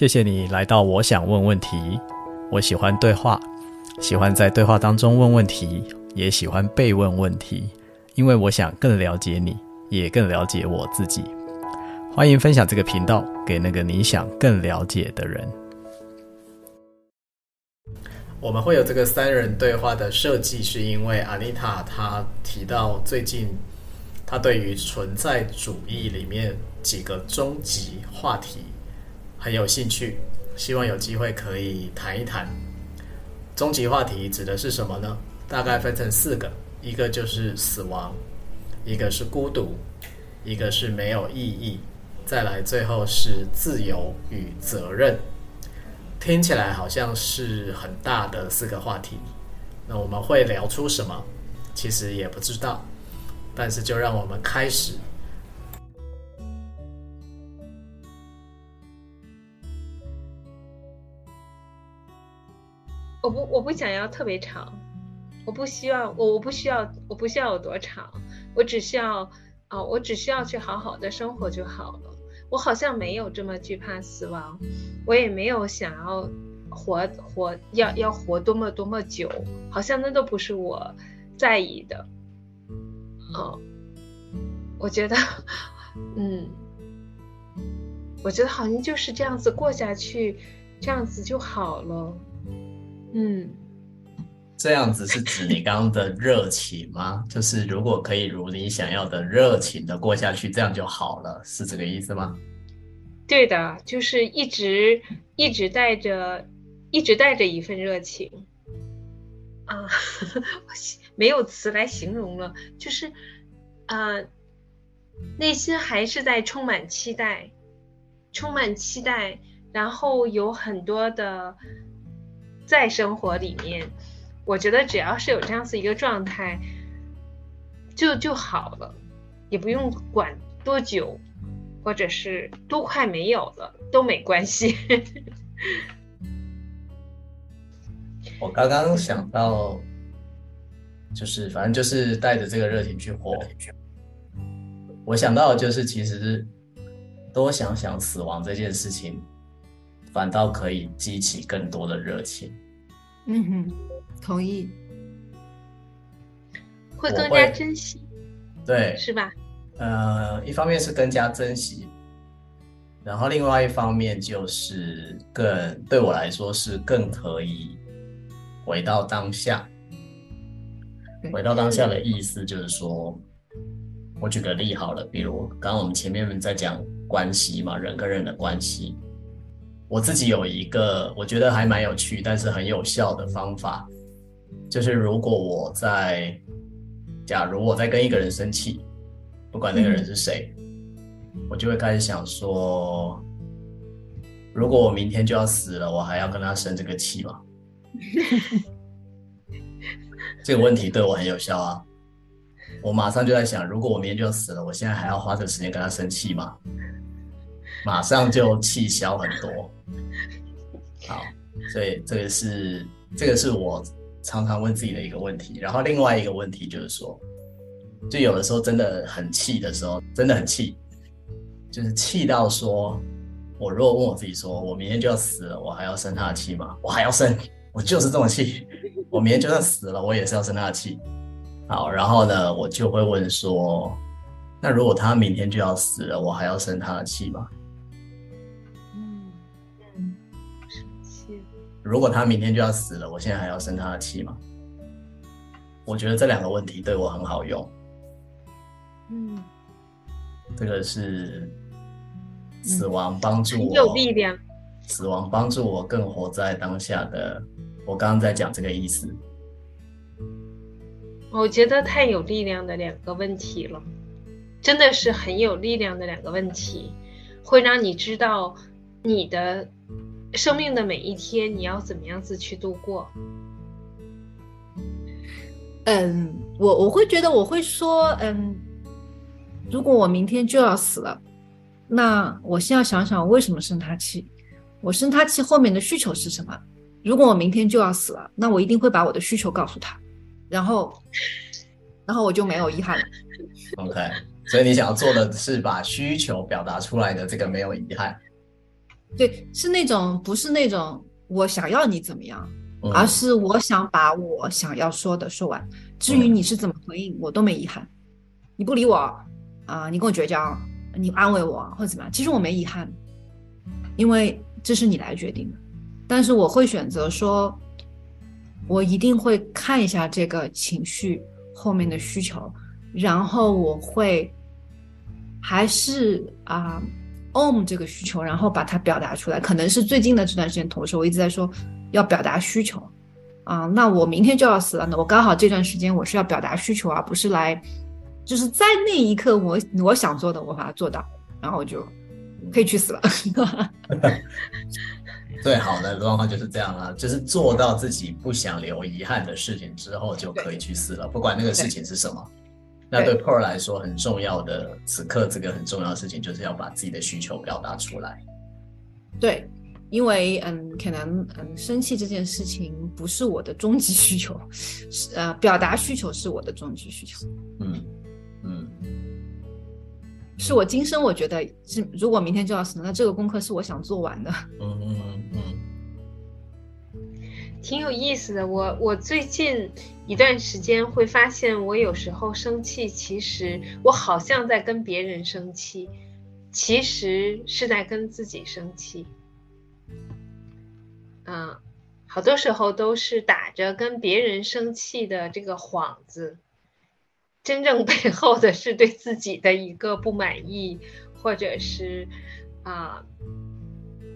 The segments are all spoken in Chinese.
谢谢你来到我想问问题。我喜欢对话，喜欢在对话当中问问题，也喜欢被问问题，因为我想更了解你，也更了解我自己。欢迎分享这个频道给那个你想更了解的人。我们会有这个三人对话的设计，是因为阿妮塔她提到最近她对于存在主义里面几个终极话题很有兴趣，希望有机会可以谈一谈。终极话题指的是什么呢？大概分成四个，一个就是死亡，一个是孤独，一个是没有意义，再来最后是自由与责任。听起来好像是很大的四个话题，那我们会聊出什么？其实也不知道，但是就让我们开始。我不，我不想要特别长，我不需要，我我不需要，我不需要有多长，我只需要啊、我只需要去好好的生活就好了。我好像没有这么惧怕死亡，我也没有想要活活要要活多么多么久，好像那都不是我在意的。哦，我觉得，嗯，我觉得好像就是这样子过下去，这样子就好了。嗯，这样子是指你刚刚的热情吗？就是如果可以如你想要的热情的过下去，这样就好了，是这个意思吗？对的，就是一直一直带着，一直带着一份热情啊，我 没有词来形容了，就是啊，内心还是在充满期待，充满期待，然后有很多的。在生活里面，我觉得只要是有这样子一个状态，就就好了，也不用管多久，或者是多快没有了都没关系。我刚刚想到，就是反正就是带着这个热情去活。我想到就是，其实多想想死亡这件事情。反倒可以激起更多的热情。嗯哼，同意。会更加珍惜。对，是吧？呃，一方面是更加珍惜，然后另外一方面就是更对我来说是更可以回到当下。回到当下的意思就是说，我举个例好了，比如刚刚我们前面在讲关系嘛，人跟人的关系。我自己有一个我觉得还蛮有趣，但是很有效的方法，就是如果我在，假如我在跟一个人生气，不管那个人是谁，嗯，我就会开始想说，如果我明天就要死了，我还要跟他生这个气吗？这个问题对我很有效啊！我马上就在想，如果我明天就要死了，我现在还要花这个时间跟他生气吗？马上就气消很多。好，所以这个是这个是我常常问自己的一个问题。然后另外一个问题就是说，就有的时候真的很气的时候，真的很气，就是气到说，我如果问我自己说，我明天就要死了，我还要生他的气吗？我还要生，我就是这么气，我明天就算死了，我也是要生他的气。好，然后呢，我就会问说，那如果他明天就要死了，我还要生他的气吗？如果他明天就要死了，我现在还要生他的气吗？我觉得这两个问题对我很好用。嗯，这个是死亡帮助我，嗯、有力量。死亡帮助我更活在当下的。我刚刚在讲这个意思。我觉得太有力量的两个问题了，真的是很有力量的两个问题，会让你知道你的。生命的每一天，你要怎么样子去度过？嗯，我我会觉得我会说，嗯，如果我明天就要死了，那我先要想想我为什么生他气，我生他气后面的需求是什么？如果我明天就要死了，那我一定会把我的需求告诉他，然后，然后我就没有遗憾了。OK，所以你想要做的是把需求表达出来的这个没有遗憾。对，是那种不是那种我想要你怎么样，嗯、而是我想把我想要说的说完。至于你是怎么回应，嗯、我都没遗憾。你不理我啊、呃，你跟我绝交，你安慰我或者怎么样，其实我没遗憾，因为这是你来决定的。但是我会选择说，我一定会看一下这个情绪后面的需求，然后我会还是啊。呃 own 这个需求，然后把它表达出来，可能是最近的这段时间，同时我一直在说要表达需求啊。那我明天就要死了那，我刚好这段时间我是要表达需求，而不是来，就是在那一刻我我想做的，我把它做到，然后我就可以去死了。最好的状况就是这样啊，就是做到自己不想留遗憾的事情之后，就可以去死了，不管那个事情是什么。那对 Pearl 来说，很重要的此刻这个很重要的事情，就是要把自己的需求表达出来。对，因为嗯，可能嗯，生气这件事情不是我的终极需求，是呃，表达需求是我的终极需求。嗯嗯，是我今生我觉得是，如果明天就要死，那这个功课是我想做完的。嗯嗯嗯。嗯挺有意思的，我我最近一段时间会发现，我有时候生气，其实我好像在跟别人生气，其实是在跟自己生气。嗯，好多时候都是打着跟别人生气的这个幌子，真正背后的是对自己的一个不满意，或者是啊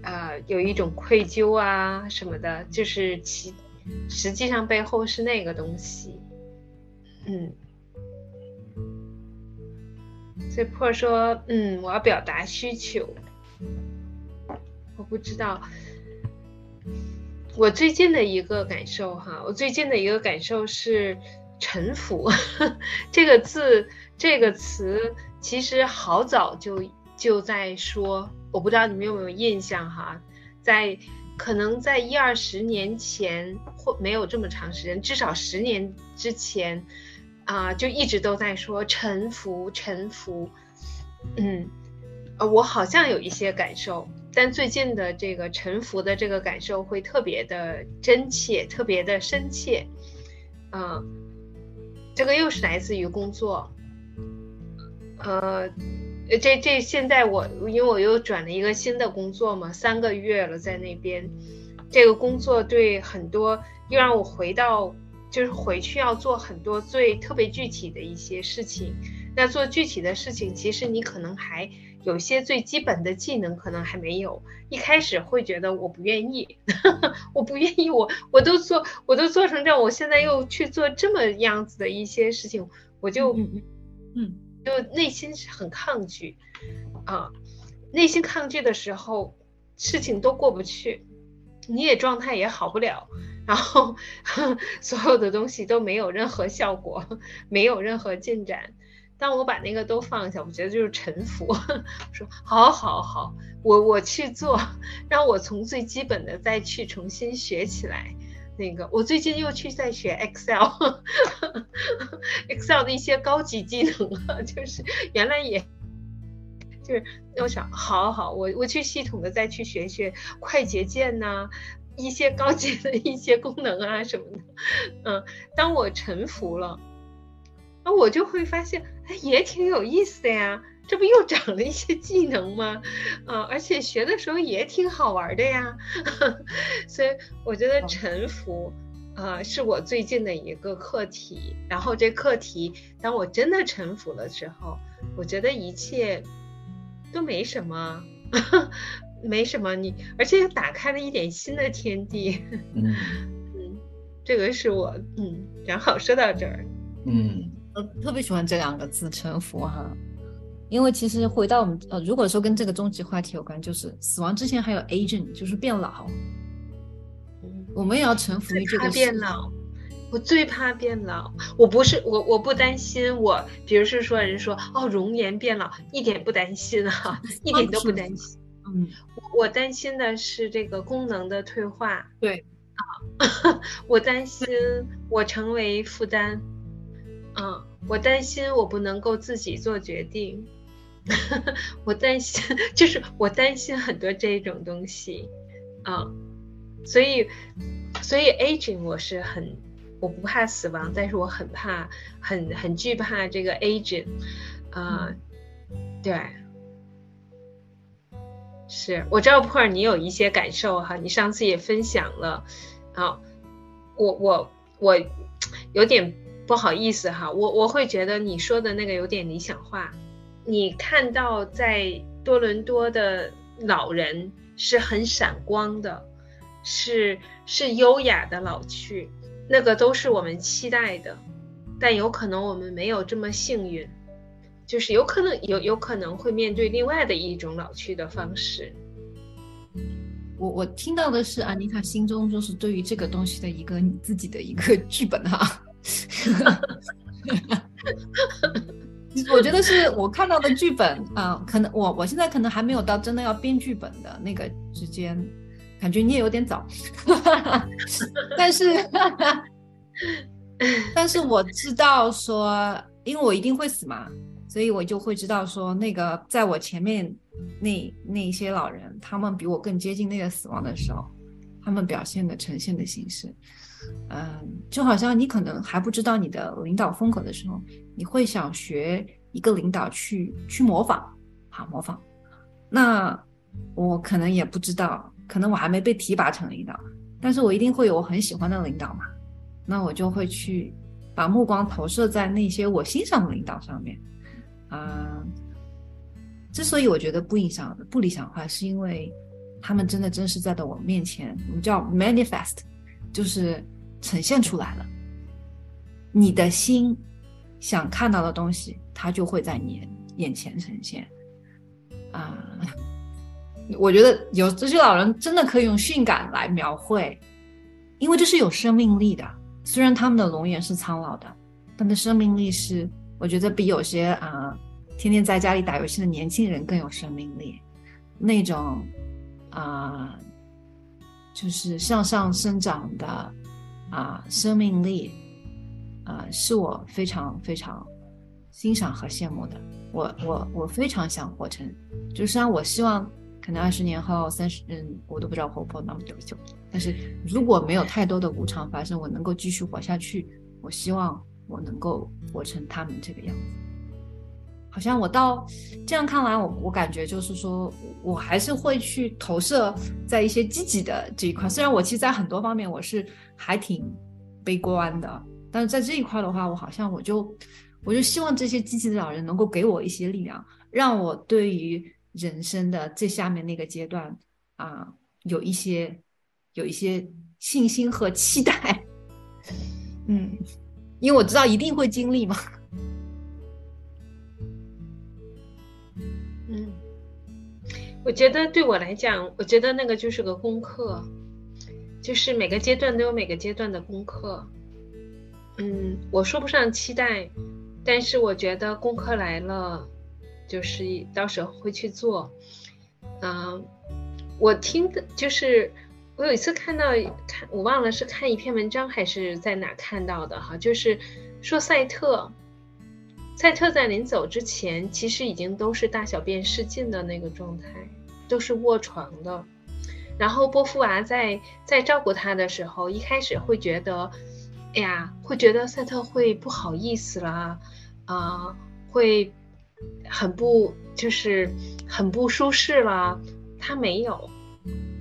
呃，有一种愧疚啊什么的，就是其实际上背后是那个东西，嗯。所以破说，嗯，我要表达需求。我不知道，我最近的一个感受哈，我最近的一个感受是臣服 这个字，这个词，其实好早就就在说。我不知道你们有没有印象哈，在可能在一二十年前或没有这么长时间，至少十年之前，啊、就一直都在说臣服，臣服。嗯，呃，我好像有一些感受，但最近的这个臣服的这个感受会特别的真切，特别的深切。嗯、这个又是来自于工作，呃。这这现在我因为我又转了一个新的工作嘛，三个月了在那边，这个工作对很多又让我回到就是回去要做很多最特别具体的一些事情。那做具体的事情，其实你可能还有些最基本的技能可能还没有。一开始会觉得我不愿意，我不愿意，我我都做我都做成这样，我现在又去做这么样子的一些事情，我就嗯。嗯就内心是很抗拒，啊，内心抗拒的时候，事情都过不去，你也状态也好不了，然后 所有的东西都没有任何效果，没有任何进展。当我把那个都放下，我觉得就是臣服，说好好好，我我去做，让我从最基本的再去重新学起来。那个，我最近又去在学 Excel，Excel 的一些高级技能啊，就是原来也，就是我想，好好，我我去系统的再去学学快捷键呐、一些高级的一些功能啊什么的，嗯，当我臣服了，那我就会发现，哎，也挺有意思的呀。这不又长了一些技能吗？啊，而且学的时候也挺好玩的呀，所以我觉得沉浮。呃，是我最近的一个课题。然后这课题，当我真的臣服了之后，我觉得一切都没什么，没什么你，而且打开了一点新的天地。嗯 嗯，这个是我嗯，正好说到这儿。嗯，我特别喜欢这两个字“臣服”哈。因为其实回到我们呃，如果说跟这个终极话题有关，就是死亡之前还有 aging，就是变老。嗯，我们也要臣服于这个变老。我最怕变老。我不是我，我不担心我，比如是说人说哦容颜变老，一点不担心哈，一点都不担心。嗯，我我担心的是这个功能的退化。对啊，我担心我成为负担。嗯，我担心我不能够自己做决定。我担心，就是我担心很多这种东西，啊，所以，所以 aging 我是很，我不怕死亡，但是我很怕，很很惧怕这个 aging，啊，对，是我知道 Pearl 你有一些感受哈，你上次也分享了，啊，我我我有点不好意思哈，我我会觉得你说的那个有点理想化。你看到在多伦多的老人是很闪光的，是是优雅的老去，那个都是我们期待的，但有可能我们没有这么幸运，就是有可能有有可能会面对另外的一种老去的方式。我我听到的是安妮塔心中就是对于这个东西的一个你自己的一个剧本哈。我觉得是我看到的剧本啊、可能我我现在可能还没有到真的要编剧本的那个时间，感觉你也有点早，但是 但是我知道说，因为我一定会死嘛，所以我就会知道说，那个在我前面那那一些老人，他们比我更接近那个死亡的时候，他们表现的呈现的形式。嗯，就好像你可能还不知道你的领导风格的时候，你会想学一个领导去去模仿，好模仿。那我可能也不知道，可能我还没被提拔成领导，但是我一定会有我很喜欢的领导嘛。那我就会去把目光投射在那些我欣赏的领导上面。啊，之所以我觉得不影响不理想化，是因为他们真的真实在的我面前，我们叫 manifest，就是。呈现出来了，你的心想看到的东西，它就会在你眼前呈现。啊、我觉得有这些老人真的可以用性感来描绘，因为这是有生命力的。虽然他们的容颜是苍老的，但的生命力是，我觉得比有些啊、天天在家里打游戏的年轻人更有生命力。那种啊就是向上生长的。啊，生命力，啊，是我非常非常欣赏和羡慕的。我我我非常想活成，就虽然我希望可能二十年后、三十，嗯，我都不知道活不活那么久。但是如果没有太多的无常发生，我能够继续活下去，我希望我能够活成他们这个样子。好像我到这样看来，我我感觉就是说，我还是会去投射在一些积极的这一块。虽然我其实，在很多方面我是。还挺悲观的，但是在这一块的话，我好像我就我就希望这些积极的老人能够给我一些力量，让我对于人生的最下面那个阶段啊，有一些有一些信心和期待。嗯，因为我知道一定会经历嘛。我觉得对我来讲，我觉得那个就是个功课。就是每个阶段都有每个阶段的功课，嗯，我说不上期待，但是我觉得功课来了，就是到时候会去做。嗯，我听的就是我有一次看到看我忘了是看一篇文章还是在哪看到的哈，就是说赛特，赛特在临走之前其实已经都是大小便失禁的那个状态，都是卧床的。然后波伏娃在在照顾他的时候，一开始会觉得，哎呀，会觉得赛特会不好意思啦，啊、会很不就是很不舒适啦。他没有，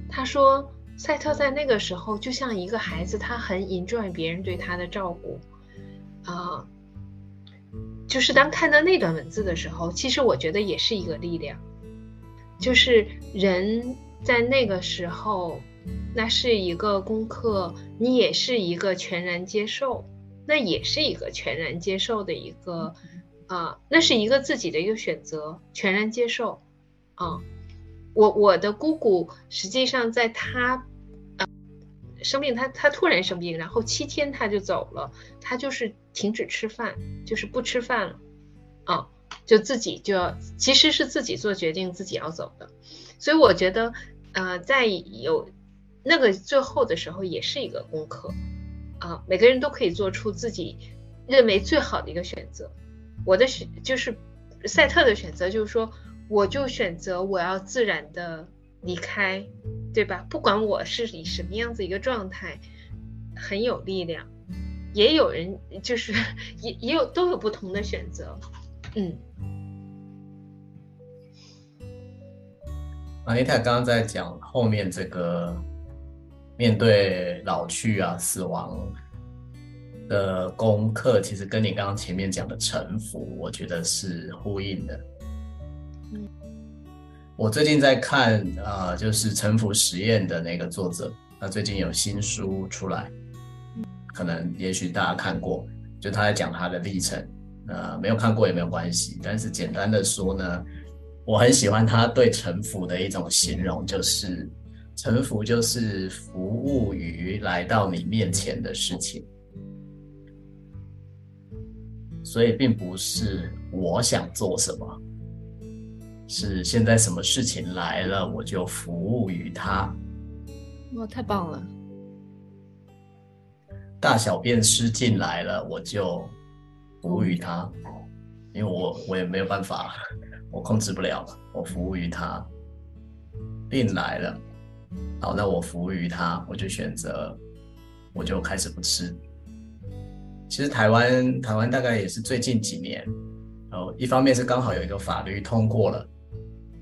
他说赛特在那个时候就像一个孩子，他很 enjoy 别人对他的照顾，啊、就是当看到那段文字的时候，其实我觉得也是一个力量，就是人。在那个时候，那是一个功课，你也是一个全然接受，那也是一个全然接受的一个，啊、那是一个自己的一个选择，全然接受，啊、我我的姑姑实际上在她，呃，生病，她她突然生病，然后七天她就走了，她就是停止吃饭，就是不吃饭了，啊、就自己就要，其实是自己做决定，自己要走的，所以我觉得。呃，在有那个最后的时候，也是一个功课啊、每个人都可以做出自己认为最好的一个选择。我的选就是赛特的选择就是说，我就选择我要自然的离开，对吧？不管我是以什么样子一个状态，很有力量。也有人就是 也也有都有不同的选择，嗯。阿妮塔刚刚在讲后面这个面对老去啊、死亡的功课，其实跟你刚刚前面讲的臣服，我觉得是呼应的。嗯，我最近在看啊、呃，就是臣服实验的那个作者，他最近有新书出来。可能也许大家看过，就他在讲他的历程，呃，没有看过也没有关系。但是简单的说呢，我很喜欢他对臣服的一种形容，就是臣服就是服务于来到你面前的事情，所以并不是我想做什么，是现在什么事情来了，我就服务于他。哇，太棒了！大小便失禁来了，我就服务于他，因为我我也没有办法，我控制不了，我服务于他。病来了，好，那我服务于他，我就选择，我就开始不吃。其实台湾台湾大概也是最近几年，然后，一方面是刚好有一个法律通过了，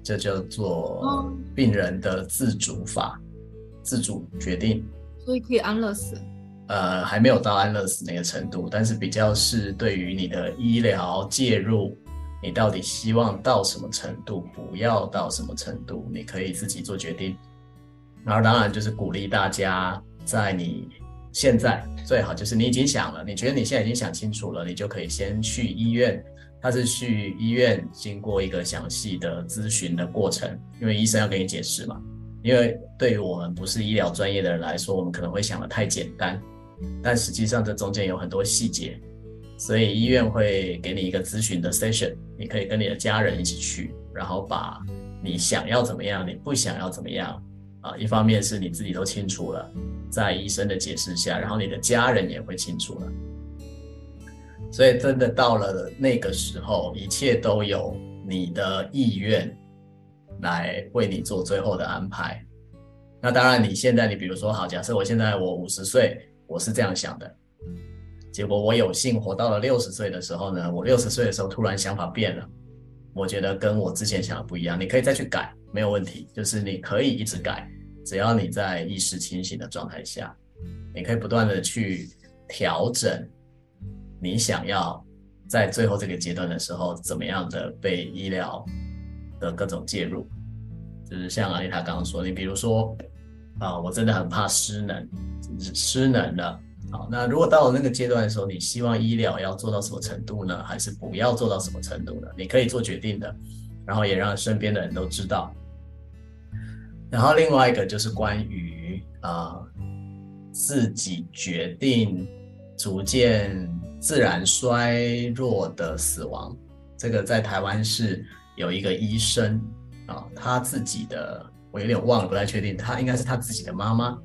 这叫做病人的自主法，自主决定，所以可以安乐死。呃，还没有到安乐死那个程度，但是比较是对于你的医疗介入，你到底希望到什么程度，不要到什么程度，你可以自己做决定。然后当然就是鼓励大家，在你现在最好就是你已经想了，你觉得你现在已经想清楚了，你就可以先去医院。他是去医院经过一个详细的咨询的过程，因为医生要给你解释嘛。因为对于我们不是医疗专业的人来说，我们可能会想得太简单。但实际上，这中间有很多细节，所以医院会给你一个咨询的 session，你可以跟你的家人一起去，然后把你想要怎么样，你不想要怎么样，啊，一方面是你自己都清楚了，在医生的解释下，然后你的家人也会清楚了，所以真的到了那个时候，一切都有你的意愿来为你做最后的安排。那当然，你现在你比如说，好，假设我现在我五十岁。我是这样想的，结果我有幸活到了六十岁的时候呢，我六十岁的时候突然想法变了，我觉得跟我之前想的不一样。你可以再去改，没有问题，就是你可以一直改，只要你在意识清醒的状态下，你可以不断的去调整，你想要在最后这个阶段的时候怎么样的被医疗的各种介入，就是像阿丽塔刚刚说，你比如说。啊，我真的很怕失能，失能了。好，那如果到了那个阶段的时候，你希望医疗要做到什么程度呢？还是不要做到什么程度呢？你可以做决定的，然后也让身边的人都知道。然后另外一个就是关于啊，自己决定逐渐自然衰弱的死亡。这个在台湾是有一个医生啊，他自己的。我有点忘了，不太确定。他应该是他自己的妈妈，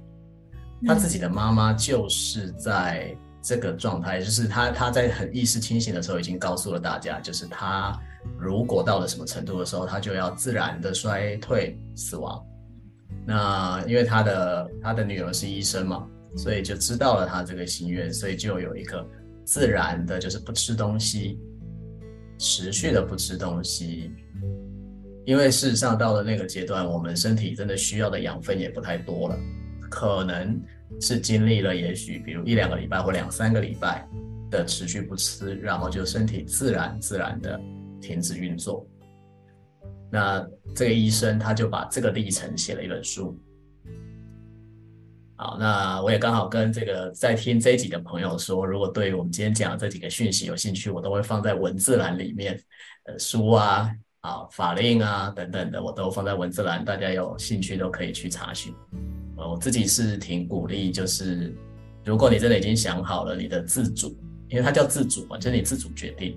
他自己的妈妈就是在这个状态，就是他他在很意识清醒的时候，已经告诉了大家，就是他如果到了什么程度的时候，他就要自然的衰退死亡。那因为他的他的女儿是医生嘛，所以就知道了他这个心愿，所以就有一个自然的，就是不吃东西，持续的不吃东西。因为事实上到了那个阶段，我们身体真的需要的养分也不太多了，可能是经历了也许比如一两个礼拜或两三个礼拜的持续不吃，然后就身体自然自然的停止运作。那这个医生他就把这个历程写了一本书。好，那我也刚好跟这个在听这一集的朋友说，如果对于我们今天讲的这几个讯息有兴趣，我都会放在文字栏里面，呃，书啊。啊，法令啊等等的，我都放在文字栏，大家有兴趣都可以去查询。我自己是挺鼓励，就是如果你真的已经想好了你的自主，因为它叫自主嘛，就是你自主决定，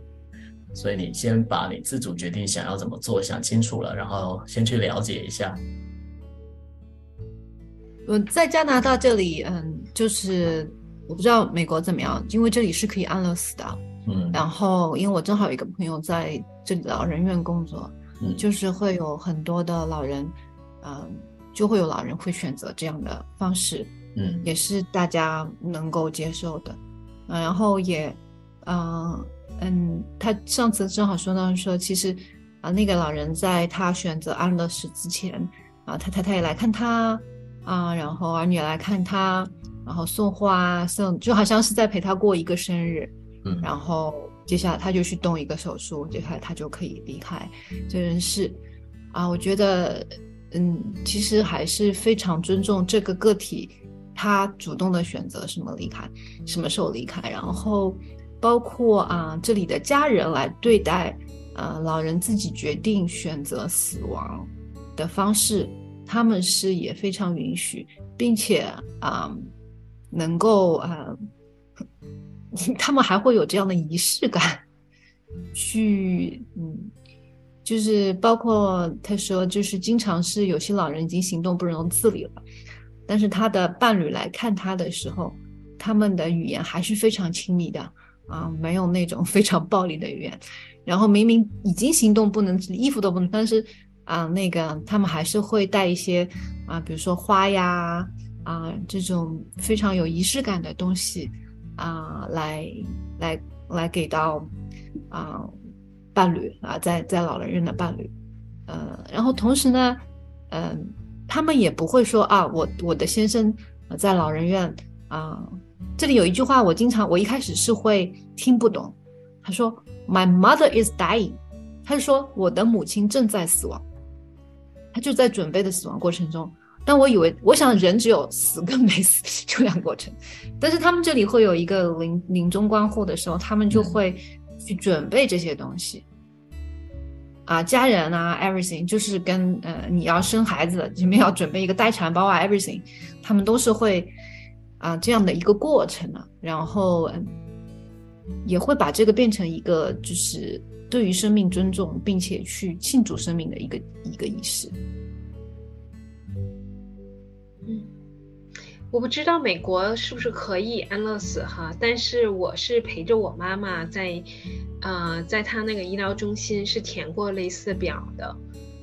所以你先把你自主决定想要怎么做想清楚了，然后先去了解一下。我在加拿大这里，嗯，就是我不知道美国怎么样，因为这里是可以安乐死的。嗯，然后因为我正好有一个朋友在这里老人院工作，嗯，就是会有很多的老人，嗯、呃，就会有老人会选择这样的方式，嗯，也是大家能够接受的，呃、然后也，嗯、呃、嗯，他上次正好说到说，其实啊、呃，那个老人在他选择安乐死之前，啊、呃，他太太也来看他，啊、呃，然后儿女也来看他。然后送花送，就好像是在陪他过一个生日，然后接下来他就去动一个手术，接下来他就可以离开这人世，啊，我觉得，嗯，其实还是非常尊重这个个体，他主动的选择什么离开，什么时候离开，然后包括啊这里的家人来对待，啊老人自己决定选择死亡的方式，他们是也非常允许，并且啊。能够啊、呃，他们还会有这样的仪式感，去嗯，就是包括他说，就是经常是有些老人已经行动不能自理了，但是他的伴侣来看他的时候，他们的语言还是非常亲密的啊，没有那种非常暴力的语言。然后明明已经行动不能，衣服都不能，但是啊，那个他们还是会带一些啊，比如说花呀。啊，这种非常有仪式感的东西啊，来来来给到啊伴侣啊，在在老人院的伴侣，呃，然后同时呢，嗯、他们也不会说啊，我我的先生在老人院啊，这里有一句话，我经常我一开始是会听不懂，他说 My mother is dying，他就说我的母亲正在死亡，他就在准备的死亡过程中。但我以为，我想人只有死跟没死这两个过程，但是他们这里会有一个临临终关护的时候，他们就会去准备这些东西，啊，家人啊，everything，就是跟呃你要生孩子，你们要准备一个待产包啊，everything，他们都是会啊这样的一个过程啊，然后也会把这个变成一个就是对于生命尊重，并且去庆祝生命的一个一个仪式。嗯。我不知道美国是不是可以安乐死哈，但是我是陪着我妈妈在，呃，在她那个医疗中心是填过类似表的，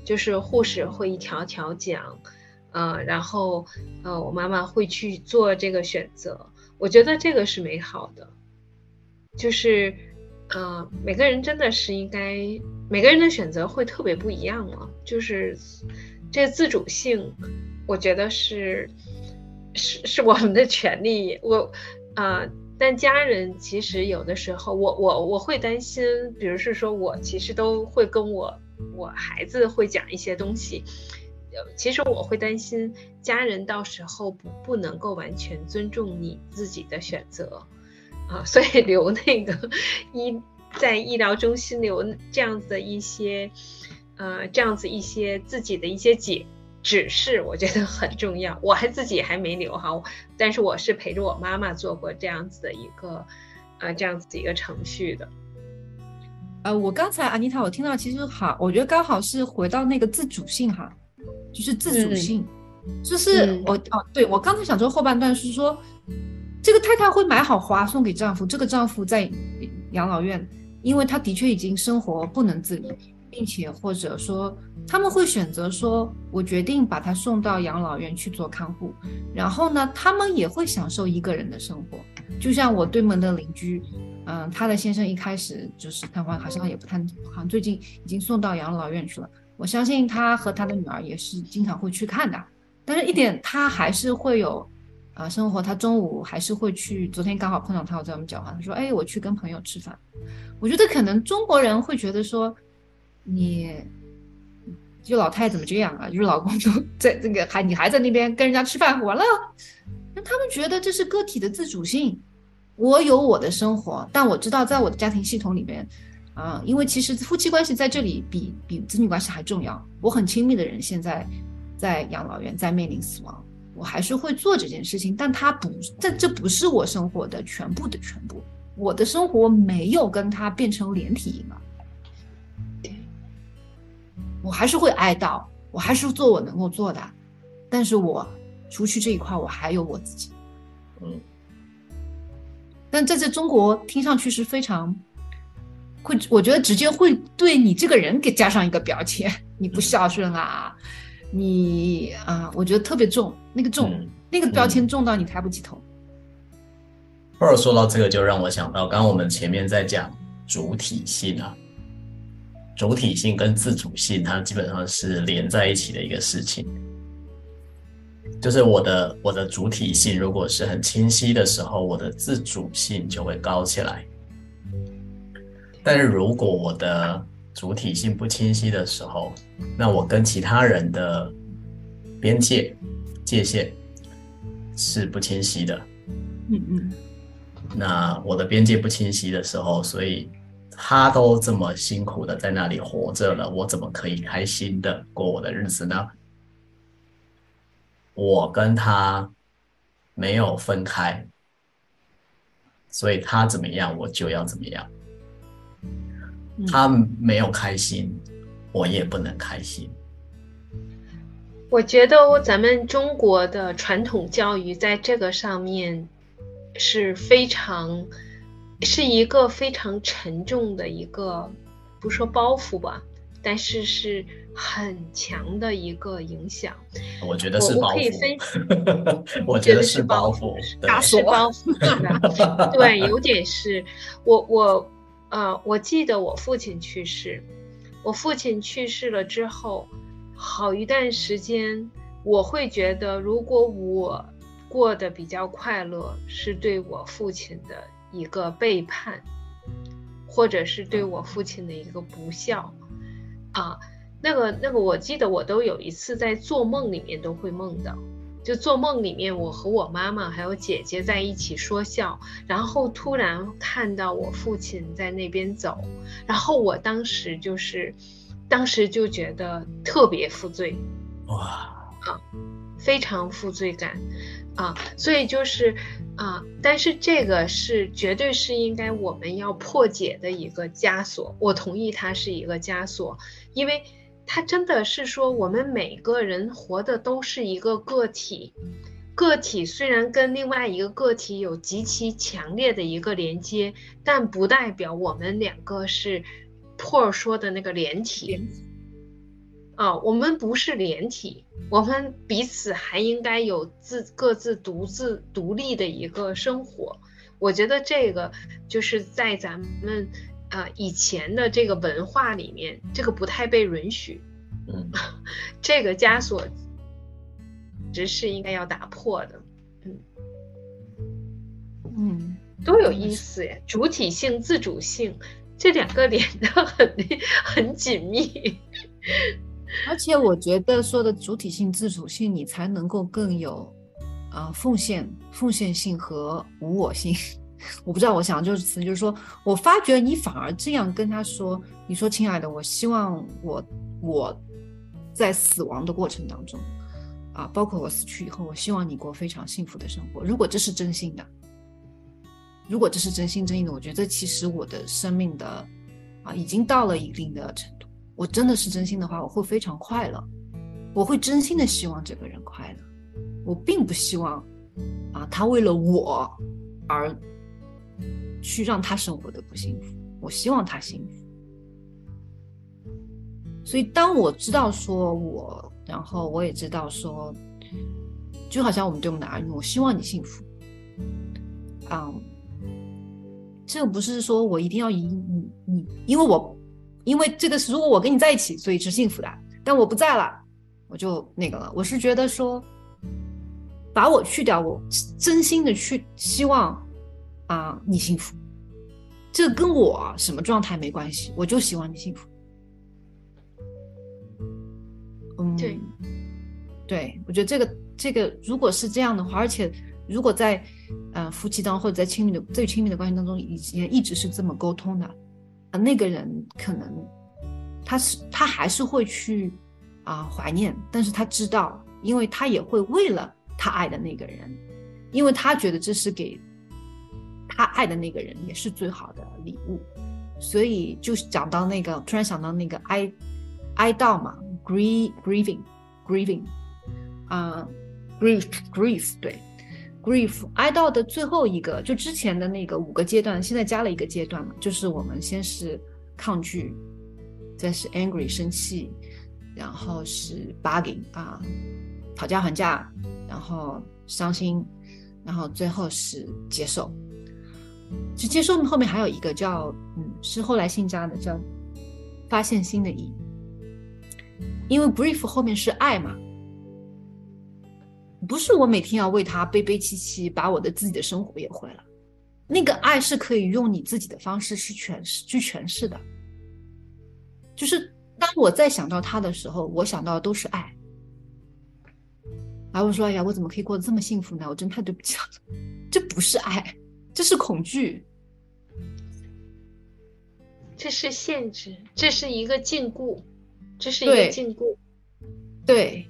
就是护士会一条条讲，呃，然后呃，我妈妈会去做这个选择，我觉得这个是美好的，就是呃，每个人真的是应该，每个人的选择会特别不一样嘛，就是这自主性，我觉得是。是是我们的权利，我，啊、但家人其实有的时候，我我我会担心，比如是说我其实都会跟我我孩子会讲一些东西，其实我会担心家人到时候不不能够完全尊重你自己的选择，啊，所以留那个 医在医疗中心留这样子的一些，呃，这样子一些自己的一些解。指示我觉得很重要，我还自己还没留哈，但是我是陪着我妈妈做过这样子的一个，呃，这样子的一个程序的。呃，我刚才安妮塔，我听到其实好，我觉得刚好是回到那个自主性哈，就是自主性，嗯、就是、嗯、我哦，对我刚才想说后半段是说，这个太太会买好花送给丈夫，这个丈夫在养老院，因为他的确已经生活不能自理。并且或者说他们会选择说，我决定把他送到养老院去做看护，然后呢，他们也会享受一个人的生活。就像我对门的邻居，嗯、呃，他的先生一开始就是瘫痪，好像也不太好像最近已经送到养老院去了。我相信他和他的女儿也是经常会去看的，但是一点他还是会有啊、生活。他中午还是会去，昨天刚好碰到他，我在我们讲话，他说：“哎，我去跟朋友吃饭。”我觉得可能中国人会觉得说。你，这老太怎么这样啊？就是老公都在这个还你还在那边跟人家吃饭，完了，那他们觉得这是个体的自主性。我有我的生活，但我知道在我的家庭系统里面，啊，因为其实夫妻关系在这里比比子女关系还重要。我很亲密的人现在在养老院，在面临死亡，我还是会做这件事情，但他不，这这不是我生活的全部的全部。我的生活没有跟他变成连体婴儿。我还是会哀悼，我还是做我能够做的，但是我除去这一块，我还有我自己，嗯。但在这中国听上去是非常会，我觉得直接会对你这个人给加上一个标签，你不孝顺啊，你啊，我觉得特别重，那个重，嗯、那个标签重到你抬不起头。或者说到这个，就让我想到，刚刚我们前面在讲主体性啊，主体性跟自主性，它基本上是连在一起的一个事情。就是我的我的主体性如果是很清晰的时候，我的自主性就会高起来。但是如果我的主体性不清晰的时候，那我跟其他人的边界界限是不清晰的。嗯嗯。那我的边界不清晰的时候，所以他都这么辛苦的在那里活着了，我怎么可以开心的过我的日子呢？我跟他没有分开，所以他怎么样，我就要怎么样。他没有开心，我也不能开心。我觉得咱们中国的传统教育在这个上面是非常，是一个非常沉重的一个，不说包袱吧，但是是很强的一个影响。我觉得 是包袱。我可以分，我觉得是包袱，打死包袱。对，有点是我我。呃，我记得我父亲去世，我父亲去世了之后，好一段时间，我会觉得，如果我过得比较快乐，是对我父亲的一个背叛，或者是对我父亲的一个不孝，啊，那个那个，我记得我都有一次在做梦里面都会梦到。就做梦里面，我和我妈妈还有姐姐在一起说笑，然后突然看到我父亲在那边走，然后我当时就是，当时就觉得特别负罪，哇啊，非常负罪感啊，所以就是啊，但是这个是绝对是应该我们要破解的一个枷锁，我同意它是一个枷锁，因为。它真的是说，我们每个人活的都是一个个体，个体虽然跟另外一个个体有极其强烈的一个连接，但不代表我们两个是破说的那个连体。啊、哦，我们不是连体，我们彼此还应该有自各自独自独立的一个生活。我觉得这个就是在咱们。啊、呃，以前的这个文化里面，这个不太被允许。嗯，这个枷锁，只是应该要打破的。嗯，嗯，多有意思呀！主体性、自主性，这两个连的很 很紧密。而且我觉得说的主体性、自主性，你才能够更有啊、奉献、奉献性和无我性。我不知道，我想就是词，就是说我发觉你反而这样跟他说，你说亲爱的，我希望我我在死亡的过程当中，啊，包括我死去以后，我希望你过非常幸福的生活。如果这是真心的，如果这是真心真意的，我觉得其实我的生命的啊已经到了一定的程。我真的是真心的话，我会非常快乐，我会真心的希望这个人快乐。我并不希望啊他为了我而。去让他生活的不幸福，我希望他幸福。所以当我知道说我，然后我也知道说，就好像我们对我们的儿女，我希望你幸福。啊、um，这个不是说我一定要以你你，因为我因为这个是如果我跟你在一起，所以是幸福的。但我不在了，我就那个了。我是觉得说，把我去掉，我真心的去希望。啊，你幸福，这跟我什么状态没关系，我就希望你幸福。嗯，对，对，我觉得这个这个如果是这样的话，而且如果在呃夫妻当中或者在亲密的最亲密的关系当中，以前一直是这么沟通的，啊，那个人可能他是他还是会去啊怀念，但是他知道，因为他也会为了他爱的那个人，因为他觉得这是给。他爱的那个人也是最好的礼物，所以就讲到那个，突然想到那个哀哀悼嘛，grieve grieving grieving 啊、grief grief 对 grief 哀悼的最后一个，就之前的那个五个阶段，现在加了一个阶段嘛，就是我们先是抗拒，再是 angry 生气，然后是 bugging 啊，讨价还价，然后伤心，然后最后是接受。就接受后面还有一个叫嗯，是后来新加的叫发现新的意义，因为 grief 后面是爱嘛，不是我每天要为他悲悲戚戚，把我的自己的生活也毁了。那个爱是可以用你自己的方式去诠释，去诠释的。就是当我再想到他的时候，我想到的都是爱。然后我说：“哎呀，我怎么可以过得这么幸福呢？我真太对不起了。”这不是爱，这是恐惧，这是限制，这是一个禁锢，这是一个禁锢。对。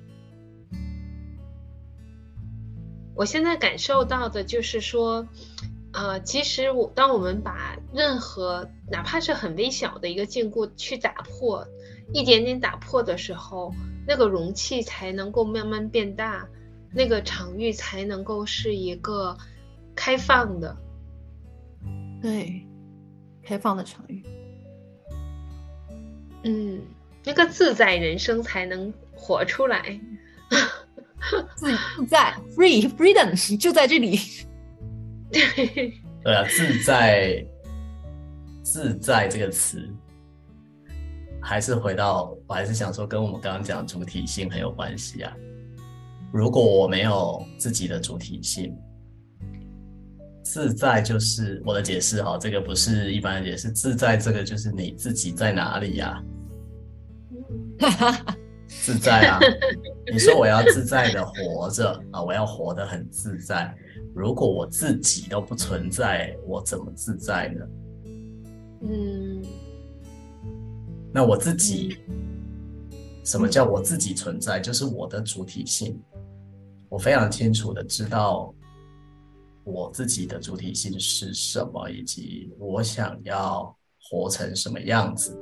我现在感受到的就是说。呃，其实我当我们把任何哪怕是很微小的一个禁锢去打破，一点点打破的时候，那个容器才能够慢慢变大，那个场域才能够是一个开放的，对，开放的场域。嗯，那个自在人生才能活出来，自自在，free freedom 就在这里。对对啊，自在，自在这个词，还是回到，我还是想说，跟我们刚刚讲的主体性很有关系啊。如果我没有自己的主体性，自在就是我的解释哈，这个不是一般的解释，自在这个就是你自己在哪里呀？自在啊！你说我要自在的活着啊，我要活得很自在。如果我自己都不存在，我怎么自在呢？嗯，那我自己，什么叫我自己存在？就是我的主体性。我非常清楚的知道我自己的主体性是什么，以及我想要活成什么样子。